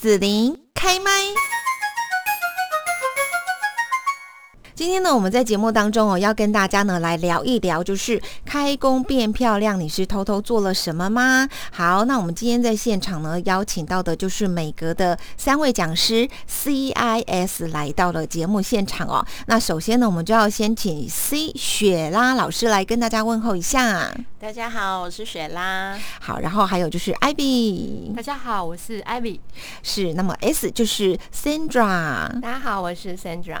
紫琳开麦。今天呢，我们在节目当中哦，要跟大家呢来聊一聊，就是开工变漂亮，你是偷偷做了什么吗？好，那我们今天在现场呢，邀请到的就是美格的三位讲师 CIS 来到了节目现场哦。那首先呢，我们就要先请 C 雪拉老师来跟大家问候一下。大家好，我是雪拉。好，然后还有就是 Ivy，大家好，我是 Ivy。是，那么 S 就是 Sandra。大家好，我是 Sandra。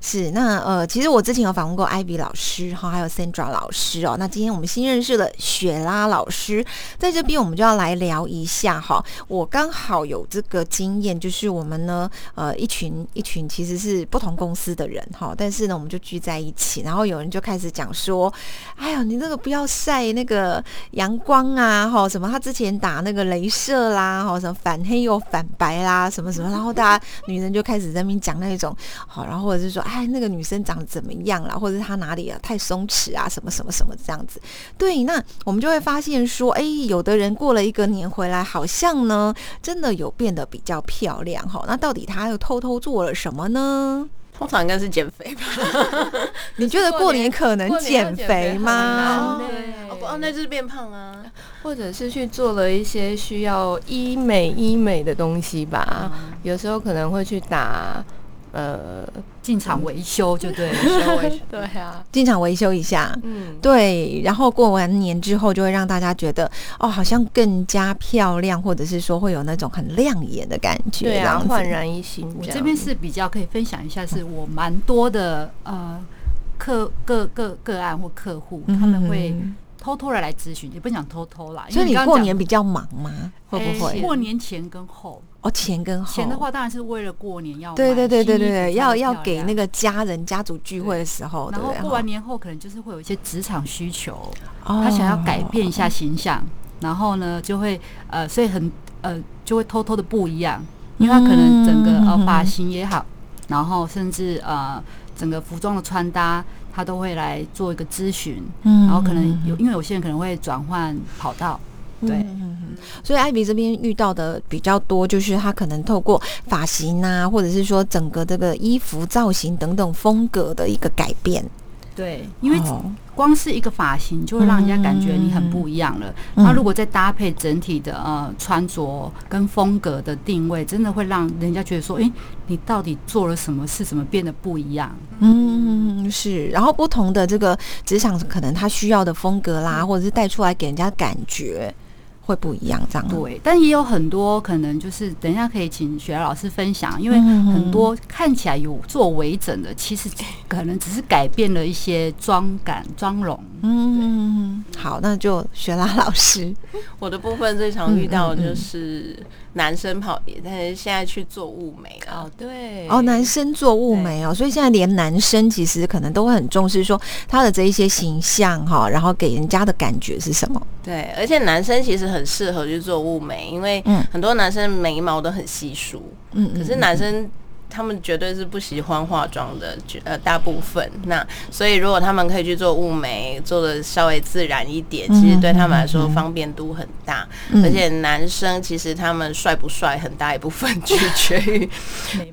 是，那呃，其实我之前有访问过 Ivy 老师哈，还有 Sandra 老师哦。那今天我们新认识了雪拉老师，在这边我们就要来聊一下哈。我刚好有这个经验，就是我们呢，呃，一群一群其实是不同公司的人哈，但是呢，我们就聚在一起，然后有人就开始讲说：“哎呀，你那个不要晒那个阳光啊，哈，什么他之前打那个镭射啦，哈，什么反黑又反白啦，什么什么。”然后大家女人就开始在那边讲那种好，然后或者是说：“哎，那个女生。”长得怎么样啦？或者是他哪里啊太松弛啊？什么什么什么这样子？对，那我们就会发现说，哎，有的人过了一个年回来，好像呢，真的有变得比较漂亮哈。那到底他又偷偷做了什么呢？通常应该是减肥吧？你觉得过年可能减肥吗？哦，那就是变胖啊，或者是去做了一些需要医美医美的东西吧？有时候可能会去打。呃，进场维修就对，对啊，进场维修一下，嗯，对，然后过完年之后，就会让大家觉得哦，好像更加漂亮，或者是说会有那种很亮眼的感觉，对啊，焕然一新。我这边是比较可以分享一下，是我蛮多的呃客个个个案或客户，他们会。偷偷的来咨询，也不想偷偷啦。所以你过年比较忙吗？会不会？过年前跟后哦，前跟后。前的话当然是为了过年要对对对对对对，要要给那个家人家族聚会的时候。然后过完年后，可能就是会有一些职场需求，他想要改变一下形象，然后呢就会呃，所以很呃就会偷偷的不一样，因为他可能整个呃发型也好，然后甚至呃整个服装的穿搭。他都会来做一个咨询，嗯然后可能有，因为有些人可能会转换跑道，对，所以艾比这边遇到的比较多，就是他可能透过发型啊，或者是说整个这个衣服造型等等风格的一个改变。对，因为光是一个发型就会让人家感觉你很不一样了。那如果再搭配整体的呃穿着跟风格的定位，真的会让人家觉得说，哎，你到底做了什么事，怎么变得不一样？嗯，是。然后不同的这个职场可能他需要的风格啦，或者是带出来给人家感觉。会不一样，这样对，但也有很多可能，就是等一下可以请雪儿老师分享，因为很多看起来有做微整的，其实可能只是改变了一些妆感、妆容。嗯，好，那就雪拉老师，我的部分最常遇到就是。男生跑，但是现在去做雾眉哦，对，哦，男生做雾眉哦，所以现在连男生其实可能都会很重视说他的这一些形象哈，然后给人家的感觉是什么？对，而且男生其实很适合去做雾眉，因为很多男生眉毛都很稀疏，嗯，可是男生。他们绝对是不喜欢化妆的，呃，大部分。那所以如果他们可以去做雾眉，做的稍微自然一点，其实对他们来说方便度很大。而且男生其实他们帅不帅，很大一部分取决于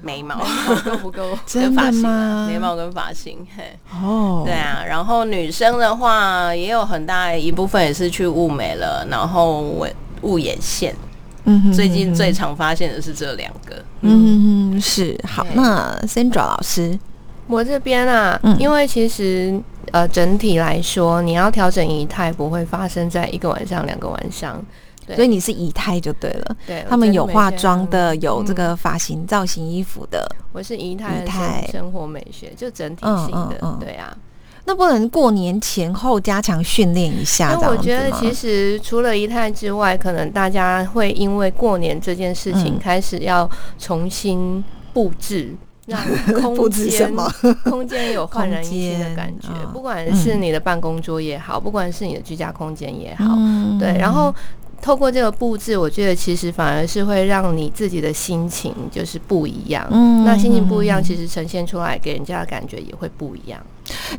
眉毛够不够，真的吗？眉毛跟发型，嘿，哦，对啊。然后女生的话，也有很大一部分也是去雾眉了，然后雾眼线。最近最常发现的是这两个，嗯，是。好。那 Sandra 老师，我这边啊，因为其实呃整体来说，你要调整仪态不会发生在一个晚上、两个晚上，所以你是仪态就对了。对，他们有化妆的，有这个发型、造型、衣服的。我是仪态，仪态。生活美学，就整体性的，对啊。那不能过年前后加强训练一下？那我觉得其实除了仪态之外，可能大家会因为过年这件事情开始要重新布置，让空间 空间有焕然一新的感觉。不管是你的办公桌也好，不管是你的居家空间也好，对，然后。透过这个布置，我觉得其实反而是会让你自己的心情就是不一样。嗯，那心情不一样，其实呈现出来给人家的感觉也会不一样。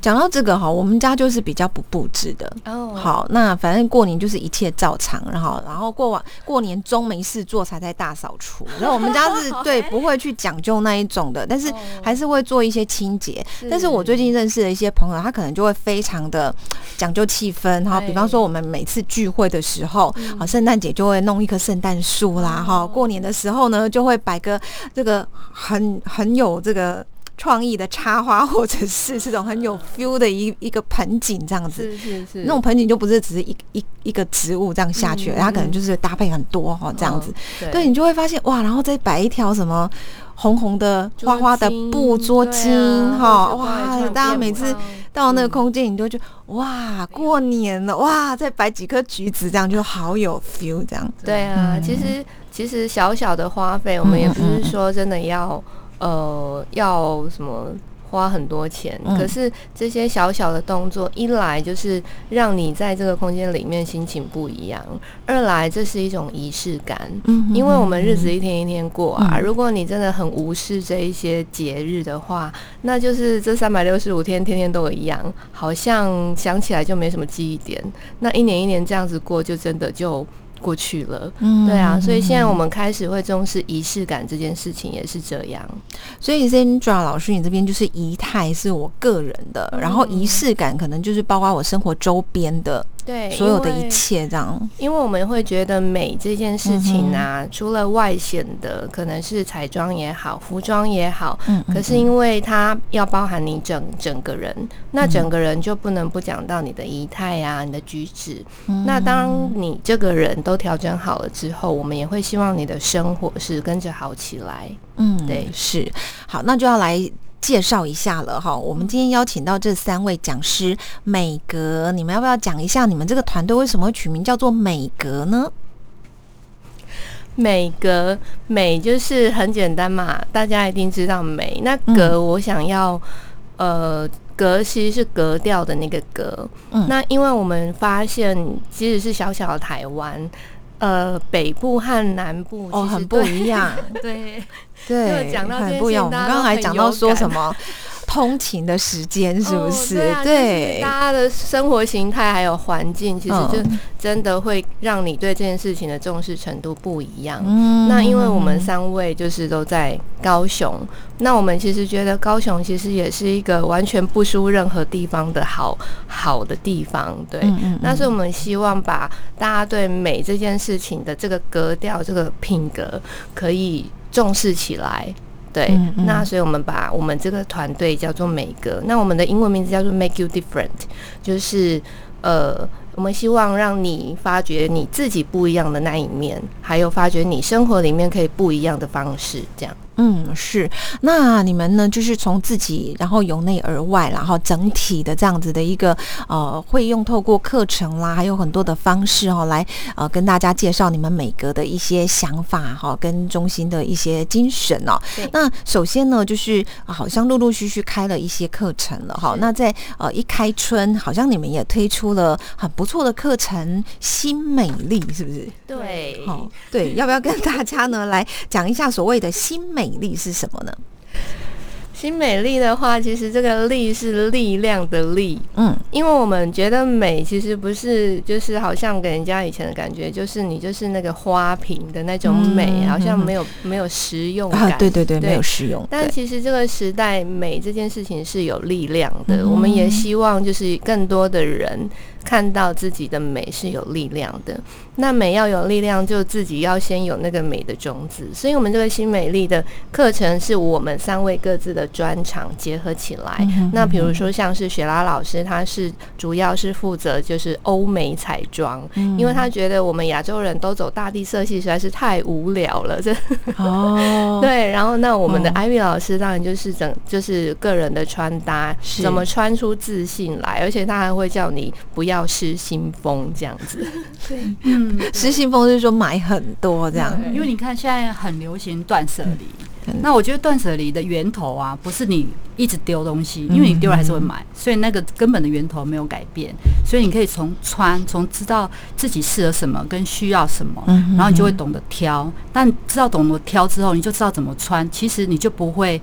讲到这个哈，我们家就是比较不布置的。哦，好，那反正过年就是一切照常，然后然后过完过年中没事做才在大扫除。然后我们家是对不会去讲究那一种的，但是还是会做一些清洁。但是我最近认识的一些朋友，他可能就会非常的 讲究气氛哈。比方说我们每次聚会的时候，啊，圣诞节就会弄一棵圣诞树啦，哈，过年的时候呢就会摆个这个很很有这个。创意的插花，或者是这种很有 feel 的一一个盆景这样子，是是是，那种盆景就不是只是一一一个植物这样下去，它可能就是搭配很多哈这样子，对。你就会发现哇，然后再摆一条什么红红的花花的布桌巾哈，哇，大家每次到那个空间，你都觉得哇，过年了哇，再摆几颗橘子，这样就好有 feel 这样。对啊，其实其实小小的花费，我们也不是说真的要。呃，要什么花很多钱？可是这些小小的动作，一来就是让你在这个空间里面心情不一样；二来这是一种仪式感。嗯，因为我们日子一天一天过啊，如果你真的很无视这一些节日的话，那就是这三百六十五天天天都一样，好像想起来就没什么记忆点。那一年一年这样子过，就真的就。过去了，嗯，对啊，所以现在我们开始会重视仪式感这件事情，也是这样。所以 Sandra 老师，你这边就是仪态是我个人的，然后仪式感可能就是包括我生活周边的。对，所有的一切这样，因为我们会觉得美这件事情啊，除了外显的，可能是彩妆也好，服装也好，嗯，可是因为它要包含你整整个人，那整个人就不能不讲到你的仪态啊，你的举止。那当你这个人都调整好了之后，我们也会希望你的生活是跟着好起来。嗯，对，是好，那就要来。介绍一下了哈，我们今天邀请到这三位讲师，美格，你们要不要讲一下你们这个团队为什么会取名叫做美格呢？美格美就是很简单嘛，大家一定知道美。那格我想要，呃，格其实是格调的那个格。嗯，那因为我们发现，即使是小小的台湾。呃，北部和南部哦很不一样，对对，很不一样。我们刚刚还讲到说什么？通勤的时间是不是？对，大家的生活形态还有环境，其实就真的会让你对这件事情的重视程度不一样。嗯，那因为我们三位就是都在高雄，那我们其实觉得高雄其实也是一个完全不输任何地方的好好的地方。对，那是我们希望把大家对美这件事情的这个格调、这个品格可以重视起来。对，那所以我们把我们这个团队叫做美格，那我们的英文名字叫做 Make You Different，就是呃，我们希望让你发掘你自己不一样的那一面，还有发掘你生活里面可以不一样的方式，这样。嗯，是。那你们呢？就是从自己，然后由内而外，然后整体的这样子的一个呃，会用透过课程啦，还有很多的方式哦，来呃跟大家介绍你们每个的一些想法哈，跟中心的一些精神哦。那首先呢，就是好像陆陆续续开了一些课程了哈。那在呃一开春，好像你们也推出了很不错的课程，新美丽是不是？对，好，对，要不要跟大家呢来讲一下所谓的新美？美丽是什么呢？新美丽的话，其实这个“力”是力量的“力”。嗯，因为我们觉得美，其实不是就是好像给人家以前的感觉，就是你就是那个花瓶的那种美，好像没有没有实用感。对对对，没有实用。但其实这个时代，美这件事情是有力量的。我们也希望就是更多的人。看到自己的美是有力量的，那美要有力量，就自己要先有那个美的种子。所以，我们这个新美丽的课程是我们三位各自的专长结合起来。那比如说，像是雪拉老师，他是主要是负责就是欧美彩妆，因为他觉得我们亚洲人都走大地色系实在是太无聊了。这哦，对。然后，那我们的艾薇老师当然就是整就是个人的穿搭，怎么穿出自信来，而且他还会叫你不要。失心疯这样子，对，嗯，失心疯就是说买很多这样，因为你看现在很流行断舍离，那我觉得断舍离的源头啊，不是你一直丢东西，因为你丢了还是会买，所以那个根本的源头没有改变，所以你可以从穿，从知道自己适合什么跟需要什么，然后你就会懂得挑，但知道懂得挑之后，你就知道怎么穿，其实你就不会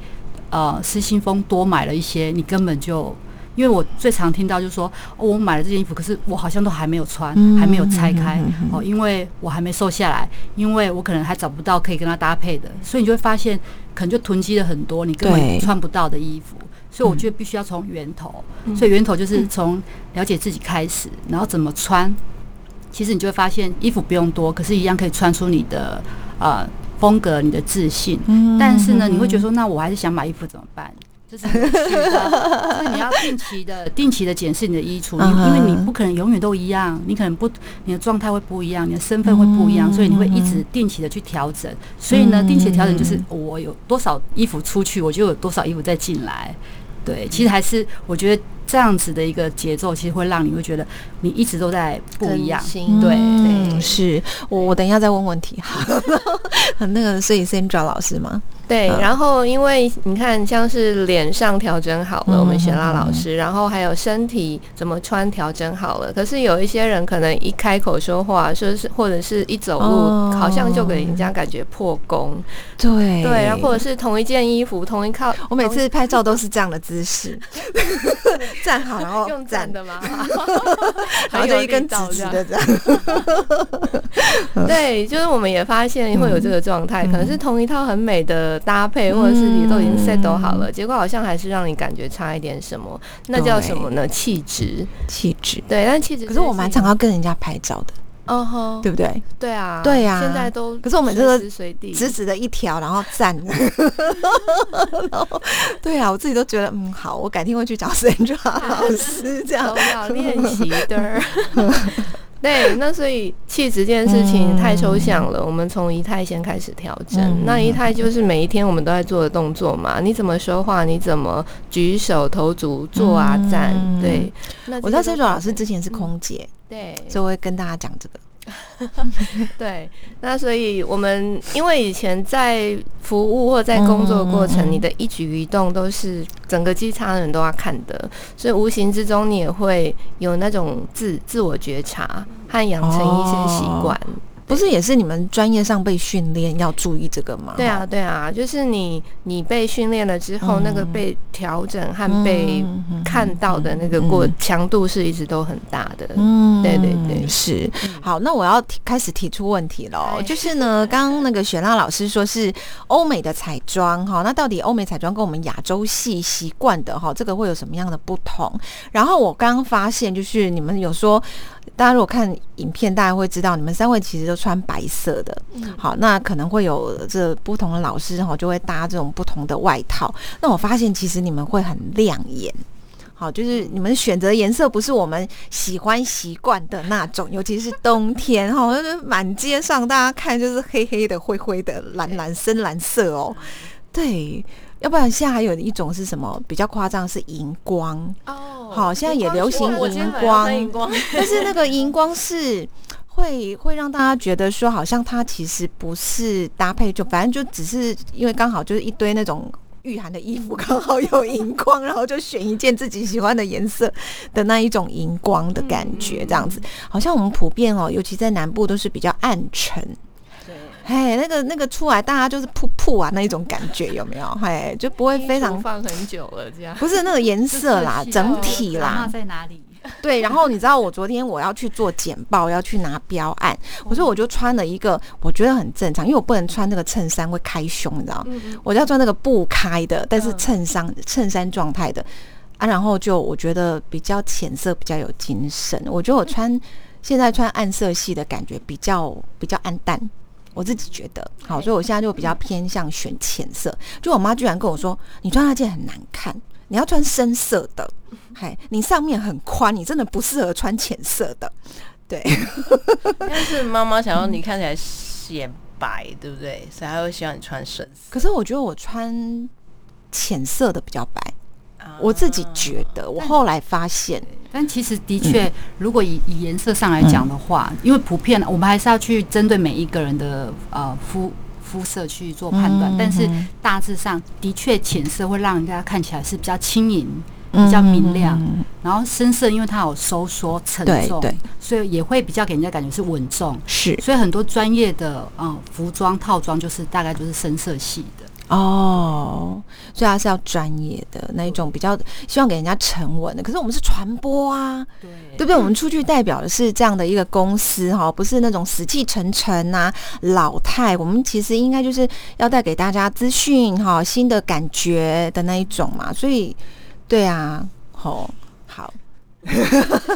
呃失心疯多买了一些，你根本就。因为我最常听到就是说，我买了这件衣服，可是我好像都还没有穿，还没有拆开哦，因为我还没瘦下来，因为我可能还找不到可以跟它搭配的，所以你就会发现，可能就囤积了很多你根本穿不到的衣服。所以我觉得必须要从源头，所以源头就是从了解自己开始，然后怎么穿。其实你就会发现，衣服不用多，可是一样可以穿出你的呃风格、你的自信。但是呢，你会觉得说，那我还是想买衣服怎么办？就是你要定期的、定期的检视你的衣橱，因为你不可能永远都一样，你可能不，你的状态会不一样，你的身份会不一样，所以你会一直定期的去调整。所以呢，定期的调整就是我有多少衣服出去，我就有多少衣服再进来。对，其实还是我觉得。这样子的一个节奏，其实会让你会觉得你一直都在不一样。对，嗯，是我我等一下再问问题哈。那个，所以先找老师吗？对，然后因为你看，像是脸上调整好了，我们雪拉老师，然后还有身体怎么穿调整好了。可是有一些人可能一开口说话，说是或者是一走路，好像就给人家感觉破功。对对，然后或者是同一件衣服，同一套，我每次拍照都是这样的姿势。站好，然后 用站的吗？然后就一根直直的这样。对，就是我们也发现会有这个状态，可能是同一套很美的搭配，或者是你都已经 set 都好了，结果好像还是让你感觉差一点什么。那叫什么呢？气质，气质。对，但气质。可是我蛮常要跟人家拍照的。嗯哼，对不对？对啊，对呀。现在都可是我们这个地直直的一条，然后站。对啊，我自己都觉得嗯好，我改天会去找 Sandra 老师这样 要练习的。对，那所以气质这件事情太抽象了，我们从仪态先开始调整。那仪态就是每一天我们都在做的动作嘛，你怎么说话，你怎么举手投足、坐啊站。对，那我知道 Sandra 老师之前是空姐。对，所以我会跟大家讲这个。对，那所以我们因为以前在服务或在工作过程，你的一举一动都是整个机舱人都要看的，所以无形之中你也会有那种自自我觉察和养成一些习惯。不是，也是你们专业上被训练要注意这个吗？对啊，对啊，就是你你被训练了之后，那个被调整和被看到的那个过强度是一直都很大的。嗯，对对对，是。好，那我要开始提出问题喽。就是呢，刚刚那个雪娜老师说是欧美的彩妆哈，那到底欧美彩妆跟我们亚洲系习惯的哈，这个会有什么样的不同？然后我刚刚发现，就是你们有说。大家如果看影片，大家会知道你们三位其实都穿白色的。好，那可能会有这不同的老师哈，就会搭这种不同的外套。那我发现其实你们会很亮眼。好，就是你们选择颜色不是我们喜欢习惯的那种，尤其是冬天哈，满街上大家看就是黑黑的、灰灰的、蓝蓝、深蓝色哦。对。要不然现在还有一种是什么比较夸张是荧光。哦，好，现在也流行荧光，但是那个荧光是会会让大家觉得说好像它其实不是搭配，就反正就只是因为刚好就是一堆那种御寒的衣服刚好有荧光，然后就选一件自己喜欢的颜色的那一种荧光的感觉，这样子。好像我们普遍哦，尤其在南部都是比较暗沉。嘿，那个那个出来，大家就是噗噗啊，那一种感觉有没有？嘿，就不会非常放很久了这样。不是那个颜色啦，整体啦。在哪里？对，然后你知道我昨天我要去做简报，要去拿标案，我说我就穿了一个，我觉得很正常，因为我不能穿那个衬衫会开胸，你知道吗？我要穿那个不开的，但是衬衫衬衫状态的啊，然后就我觉得比较浅色，比较有精神。我觉得我穿现在穿暗色系的感觉比较比较暗淡。我自己觉得好，所以我现在就比较偏向选浅色。就我妈居然跟我说：“你穿那件很难看，你要穿深色的。”嗨，你上面很宽，你真的不适合穿浅色的。对，但是妈妈想要你看起来显白，对不对？所以她会希望你穿深色。可是我觉得我穿浅色的比较白。我自己觉得，我后来发现，但其实的确，如果以以颜色上来讲的话，因为普遍我们还是要去针对每一个人的呃肤肤色去做判断，但是大致上的确浅色会让人家看起来是比较轻盈、比较明亮，然后深色因为它有收缩沉重，所以也会比较给人家感觉是稳重。是，所以很多专业的嗯服装套装就是大概就是深色系的。哦，所以他是要专业的那一种，比较希望给人家沉稳的。可是我们是传播啊，对对不对？我们出去代表的是这样的一个公司哈，不是那种死气沉沉呐、老态。我们其实应该就是要带给大家资讯哈、新的感觉的那一种嘛。所以，对啊，好，好。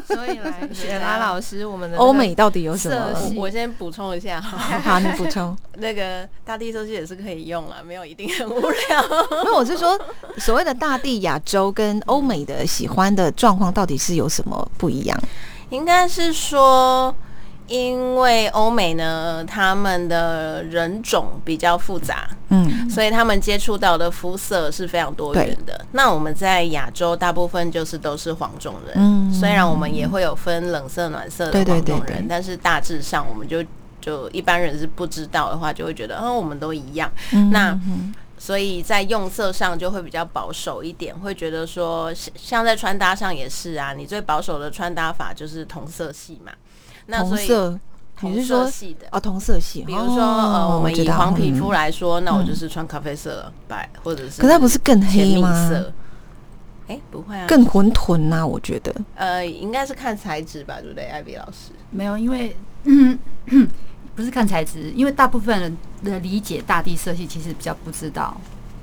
所以来雪拉老师，我们的欧美到底有什么？我先补充一下，好，你补充。那个大地色系也是可以用了，没有一定很无聊。那我是说，所谓的大地亚洲跟欧美的喜欢的状况，到底是有什么不一样？应该是说。因为欧美呢，他们的人种比较复杂，嗯，所以他们接触到的肤色是非常多元的。那我们在亚洲大部分就是都是黄种人，嗯，虽然我们也会有分冷色、暖色的黄种人，但是大致上我们就就一般人是不知道的话，就会觉得，嗯，我们都一样。那所以在用色上就会比较保守一点，会觉得说，像在穿搭上也是啊，你最保守的穿搭法就是同色系嘛。同色，你是说系的哦？同色系，比如说呃，我们以黄皮肤来说，那我就是穿咖啡色、白或者是，可它不是更黑吗？哎，不会啊，更浑沌呐，我觉得。呃，应该是看材质吧，对不对？艾比老师没有，因为不是看材质，因为大部分人的理解大地色系其实比较不知道，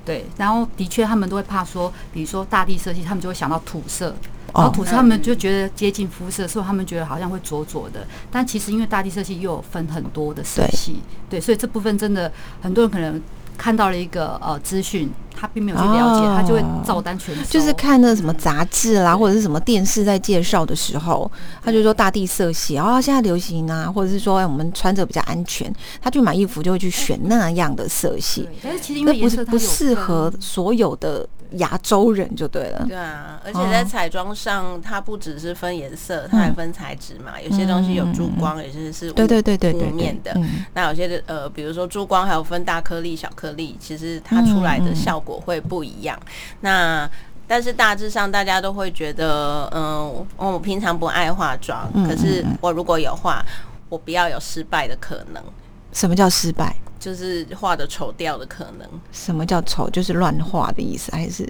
对。然后的确，他们都会怕说，比如说大地色系，他们就会想到土色。然后土色他们就觉得接近肤色，所以他们觉得好像会灼灼的。但其实因为大地色系又有分很多的色系，对，所以这部分真的很多人可能看到了一个呃资讯，他并没有去了解，他就会照单全收。就是看那什么杂志啦，或者是什么电视在介绍的时候，他就说大地色系啊，现在流行啊，或者是说我们穿着比较安全，他去买衣服就会去选那样的色系。但是其实因为不是不适合所有的。亚洲人就对了，对啊，而且在彩妆上，它不只是分颜色，它还分材质嘛。有些东西有珠光，有些是对对对对雾面的。那有些的呃，比如说珠光，还有分大颗粒、小颗粒，其实它出来的效果会不一样。那但是大致上，大家都会觉得，嗯，我平常不爱化妆，可是我如果有化，我不要有失败的可能。什么叫失败？就是画的丑掉的可能。什么叫丑？就是乱画的意思，还是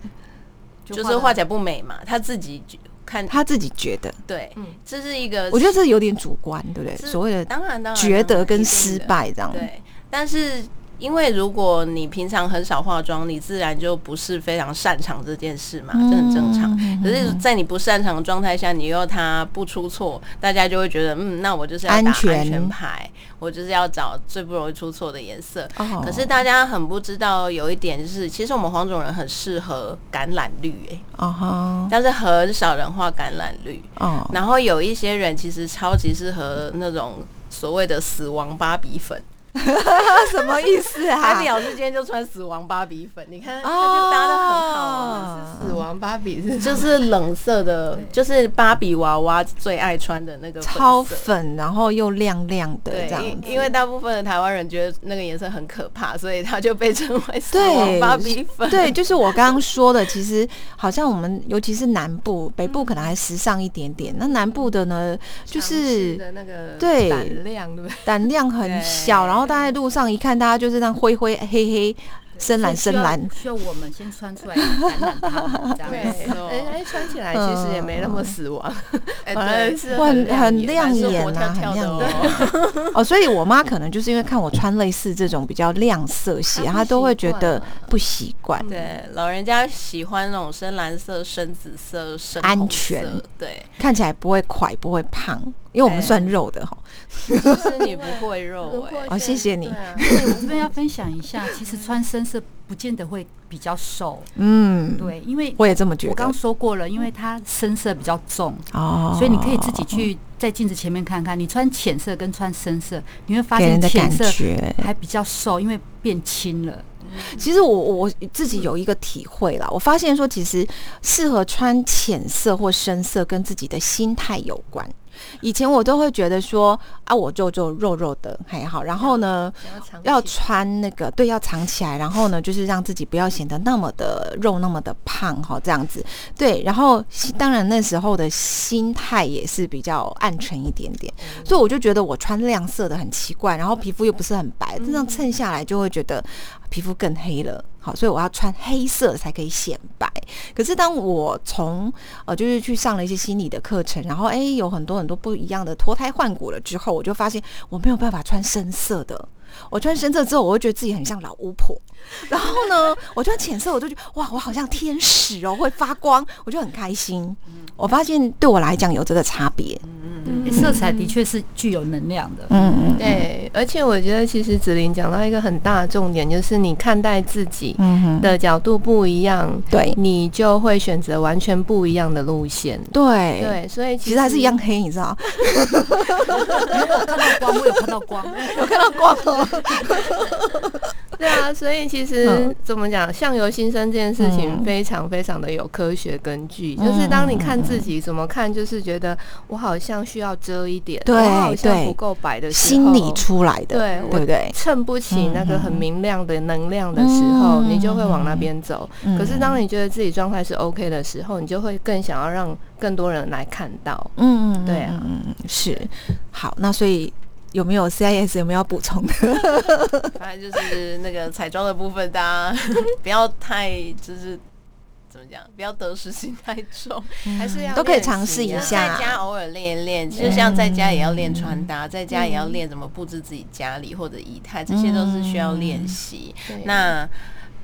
就是画起来不美嘛？他自己看，他自己觉得对，嗯，这是一个，我觉得这有点主观，对不对？所谓的当然当然觉得跟失败这样，对，但是。因为如果你平常很少化妆，你自然就不是非常擅长这件事嘛，这很正常。可是，在你不擅长的状态下，你又它不出错，大家就会觉得，嗯，那我就是要打安全牌，我就是要找最不容易出错的颜色。可是大家很不知道有一点，就是其实我们黄种人很适合橄榄绿，哎，哦但是很少人画橄榄绿。哦，然后有一些人其实超级适合那种所谓的死亡芭比粉。什么意思啊？海底老师今天就穿死亡芭比粉，你看他就搭的很好。死亡芭比是就是冷色的，就是芭比娃娃最爱穿的那个超粉，然后又亮亮的这样。因为大部分的台湾人觉得那个颜色很可怕，所以它就被称为死亡芭比粉。对，就是我刚刚说的，其实好像我们尤其是南部、北部可能还时尚一点点，那南部的呢，就是那个对胆量对不对？胆量很小，然后。大在路上一看，大家就是那灰灰黑黑。深蓝，深蓝，需要我们先穿出来感染他们，这样哎，穿起来其实也没那么死亡，哎，是很很亮眼啊，很亮眼。哦。所以我妈可能就是因为看我穿类似这种比较亮色系，她都会觉得不习惯。对，老人家喜欢那种深蓝色、深紫色、深安全，对，看起来不会快，不会胖，因为我们算肉的哈。其实你不会肉哎，哦，谢谢你。我这边要分享一下，其实穿深色不见得会比较瘦。嗯，对，因为我也这么觉得。我刚说过了，因为它深色比较重哦，所以你可以自己去在镜子前面看看，你穿浅色跟穿深色，你会发现浅色还比较瘦，因为变轻了。其实我我自己有一个体会啦，我发现说，其实适合穿浅色或深色跟自己的心态有关。以前我都会觉得说啊，我就就肉肉的还好，然后呢，要穿那个对，要藏起来，然后呢，就是让自己不要显得那么的肉那么的胖哈，这样子。对。然后当然那时候的心态也是比较暗沉一点点，所以我就觉得我穿亮色的很奇怪，然后皮肤又不是很白，这样衬下来就会觉得皮肤更黑了，好，所以我要穿黑色才可以显白。可是当我从呃，就是去上了一些心理的课程，然后哎，有很多很多不一样的脱胎换骨了之后，我就发现我没有办法穿深色的。我穿深色之后，我会觉得自己很像老巫婆。然后呢，我穿浅色，我就觉得哇，我好像天使哦，会发光，我就很开心。我发现对我来讲有这个差别。色彩的确是具有能量的。嗯嗯，对。而且我觉得，其实子琳讲到一个很大的重点，就是你看待自己的角度不一样，对，你就会选择完全不一样的路线。对对，所以其实还是一样黑，你知道？看到光，我有看到光，有看到光。对啊，所以其实怎么讲，相由心生这件事情非常非常的有科学根据。就是当你看自己怎么看，就是觉得我好像需要遮一点，我好像不够白的时候，心理出来的，对对不对？衬不起那个很明亮的能量的时候，你就会往那边走。可是当你觉得自己状态是 OK 的时候，你就会更想要让更多人来看到。嗯嗯，对啊，嗯是。好，那所以。有没有 CIS 有没有要补充的？反正就是那个彩妆的部分，大家 不要太就是怎么讲，不要得失心太重，还是要都可以尝试一下，在家偶尔练一练，就像在家也要练穿搭，在家也要练怎么布置自己家里或者仪态，这些都是需要练习。那。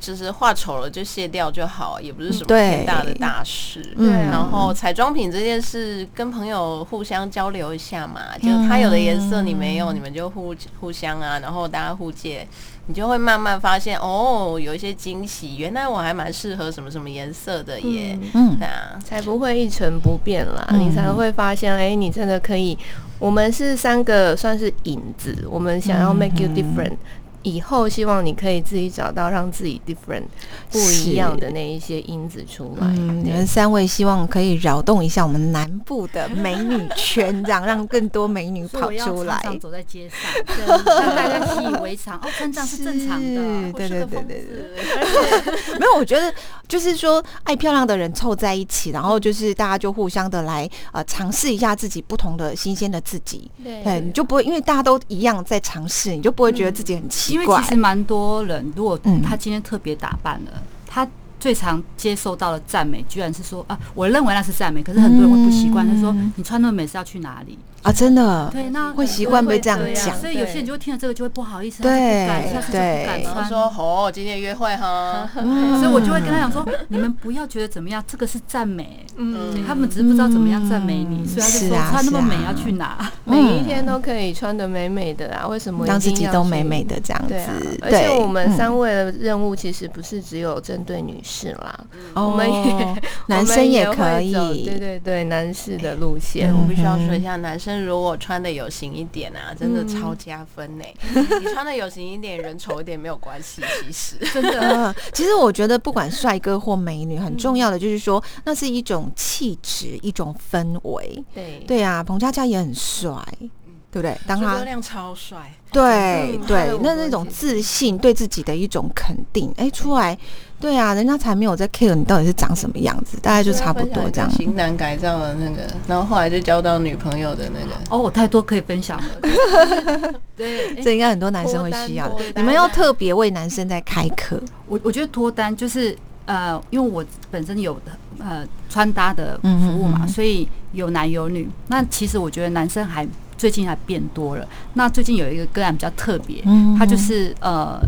就是画丑了就卸掉就好，也不是什么天大的大事。对，然后彩妆品这件事，跟朋友互相交流一下嘛，就他有的颜色你没有，你们就互互相啊，然后大家互借，你就会慢慢发现哦，有一些惊喜，原来我还蛮适合什么什么颜色的耶。嗯，对啊，才不会一成不变啦，你才会发现，哎，你真的可以。我们是三个算是影子，我们想要 make you different。以后希望你可以自己找到让自己 different 不一样的那一些因子出来。嗯，你们三位希望可以扰动一下我们南部的美女圈，这样让更多美女跑出来。走在街上，让大家习以为常。哦，穿这样是正常的。对对对对对。没有，我觉得就是说，爱漂亮的人凑在一起，然后就是大家就互相的来呃尝试一下自己不同的新鲜的自己。对，你就不会因为大家都一样在尝试，你就不会觉得自己很奇。因为其实蛮多人，如果他今天特别打扮了，他最常接受到的赞美，居然是说啊，我认为那是赞美，可是很多人会不习惯，他说你穿那么美是要去哪里？啊，真的，对，那会习惯被这样讲，所以有些人就会听了这个就会不好意思，对，下次就不敢穿。说哦，今天约会哈，所以我就会跟他讲说，你们不要觉得怎么样，这个是赞美，嗯，他们只是不知道怎么样赞美你，所以他就说穿那么美要去哪？每一天都可以穿的美美的啊，为什么让自己都美美的这样子？而且我们三位的任务其实不是只有针对女士啦，我们也 男生也可以，对对对，男士的路线，我必须要说一下男生。如果穿的有型一点啊，真的超加分呢。你穿的有型一点，人丑一点没有关系，其实真的。其实我觉得不管帅哥或美女，很重要的就是说，那是一种气质，一种氛围。对对啊，彭佳佳也很帅，对不对？当他亮超帅，对对，那那种自信，对自己的一种肯定，哎，出来。对啊，人家才没有在 care 你到底是长什么样子，大概就差不多这样。型男改造的那个，然后后来就交到女朋友的那个。哦，我太多可以分享了。对，这应该很多男生会需要的。你们要特别为男生在开课。我我觉得脱单就是呃，因为我本身有的呃穿搭的服务嘛，所以有男有女。那其实我觉得男生还最近还变多了。那最近有一个个案比较特别，他就是呃。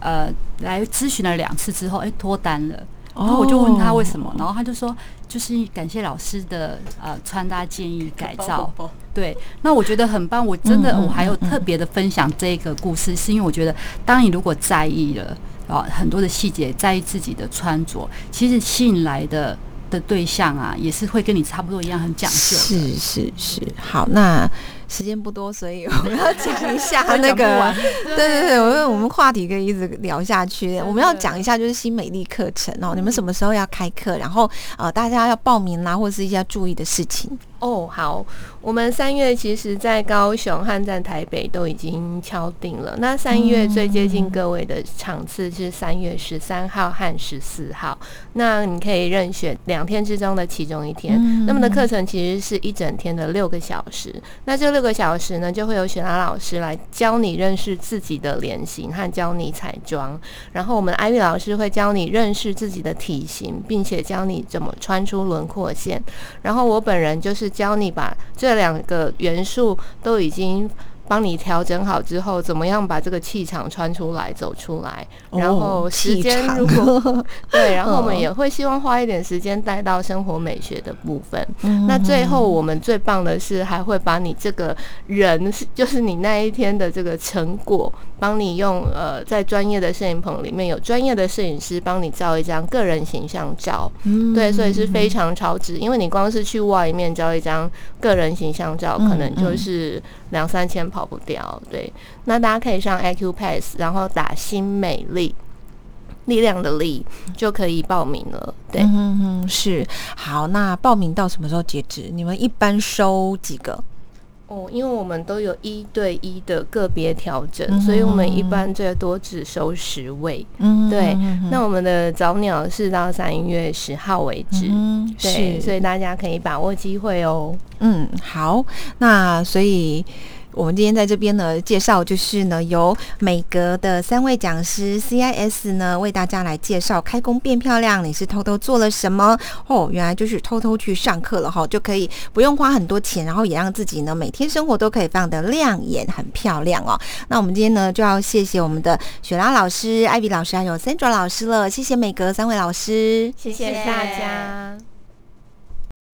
呃，来咨询了两次之后，哎，脱单了。然后我就问他为什么，然后他就说，就是感谢老师的呃穿搭建议改造。对，那我觉得很棒。我真的，我还有特别的分享这个故事，是因为我觉得，当你如果在意了啊很多的细节，在意自己的穿着，其实吸引来的的对象啊，也是会跟你差不多一样，很讲究。是是是，好那。时间不多，所以我们要讲一下 那个，对对对，因为我们话题可以一直聊下去。我们要讲一下就是新美丽课程哦，你们什么时候要开课？然后呃，大家要报名啦，或者是一些注意的事情。哦，好，我们三月其实，在高雄和在台北都已经敲定了。那三月最接近各位的场次是三月十三号和十四号，那你可以任选两天之中的其中一天。那么的课程其实是一整天的六个小时。那这四个小时呢，就会有雪拉老师来教你认识自己的脸型和教你彩妆，然后我们艾米老师会教你认识自己的体型，并且教你怎么穿出轮廓线。然后我本人就是。教你把这两个元素都已经。帮你调整好之后，怎么样把这个气场穿出来、走出来？然后时间如果 对，然后我们也会希望花一点时间带到生活美学的部分。那最后我们最棒的是，还会把你这个人，就是你那一天的这个成果，帮你用呃，在专业的摄影棚里面有专业的摄影师帮你照一张个人形象照。对，所以是非常超值，因为你光是去外面照一张个人形象照，可能就是两三千。跑不掉，对。那大家可以上 IQ Pass，然后打新美丽，力量的力，就可以报名了。对，嗯嗯，是。好，那报名到什么时候截止？你们一般收几个？哦，因为我们都有一对一的个别调整，所以我们一般最多只收十位。嗯，对。那我们的早鸟是到三月十号为止。嗯，对，所以大家可以把握机会哦。嗯，好。那所以。我们今天在这边呢，介绍就是呢，由美格的三位讲师 CIS 呢为大家来介绍开工变漂亮。你是偷偷做了什么？哦，原来就是偷偷去上课了哈，就可以不用花很多钱，然后也让自己呢每天生活都可以非常的亮眼、很漂亮哦。那我们今天呢就要谢谢我们的雪拉老师、艾比老师还有 Sandra 老师了，谢谢美格三位老师，谢谢大家。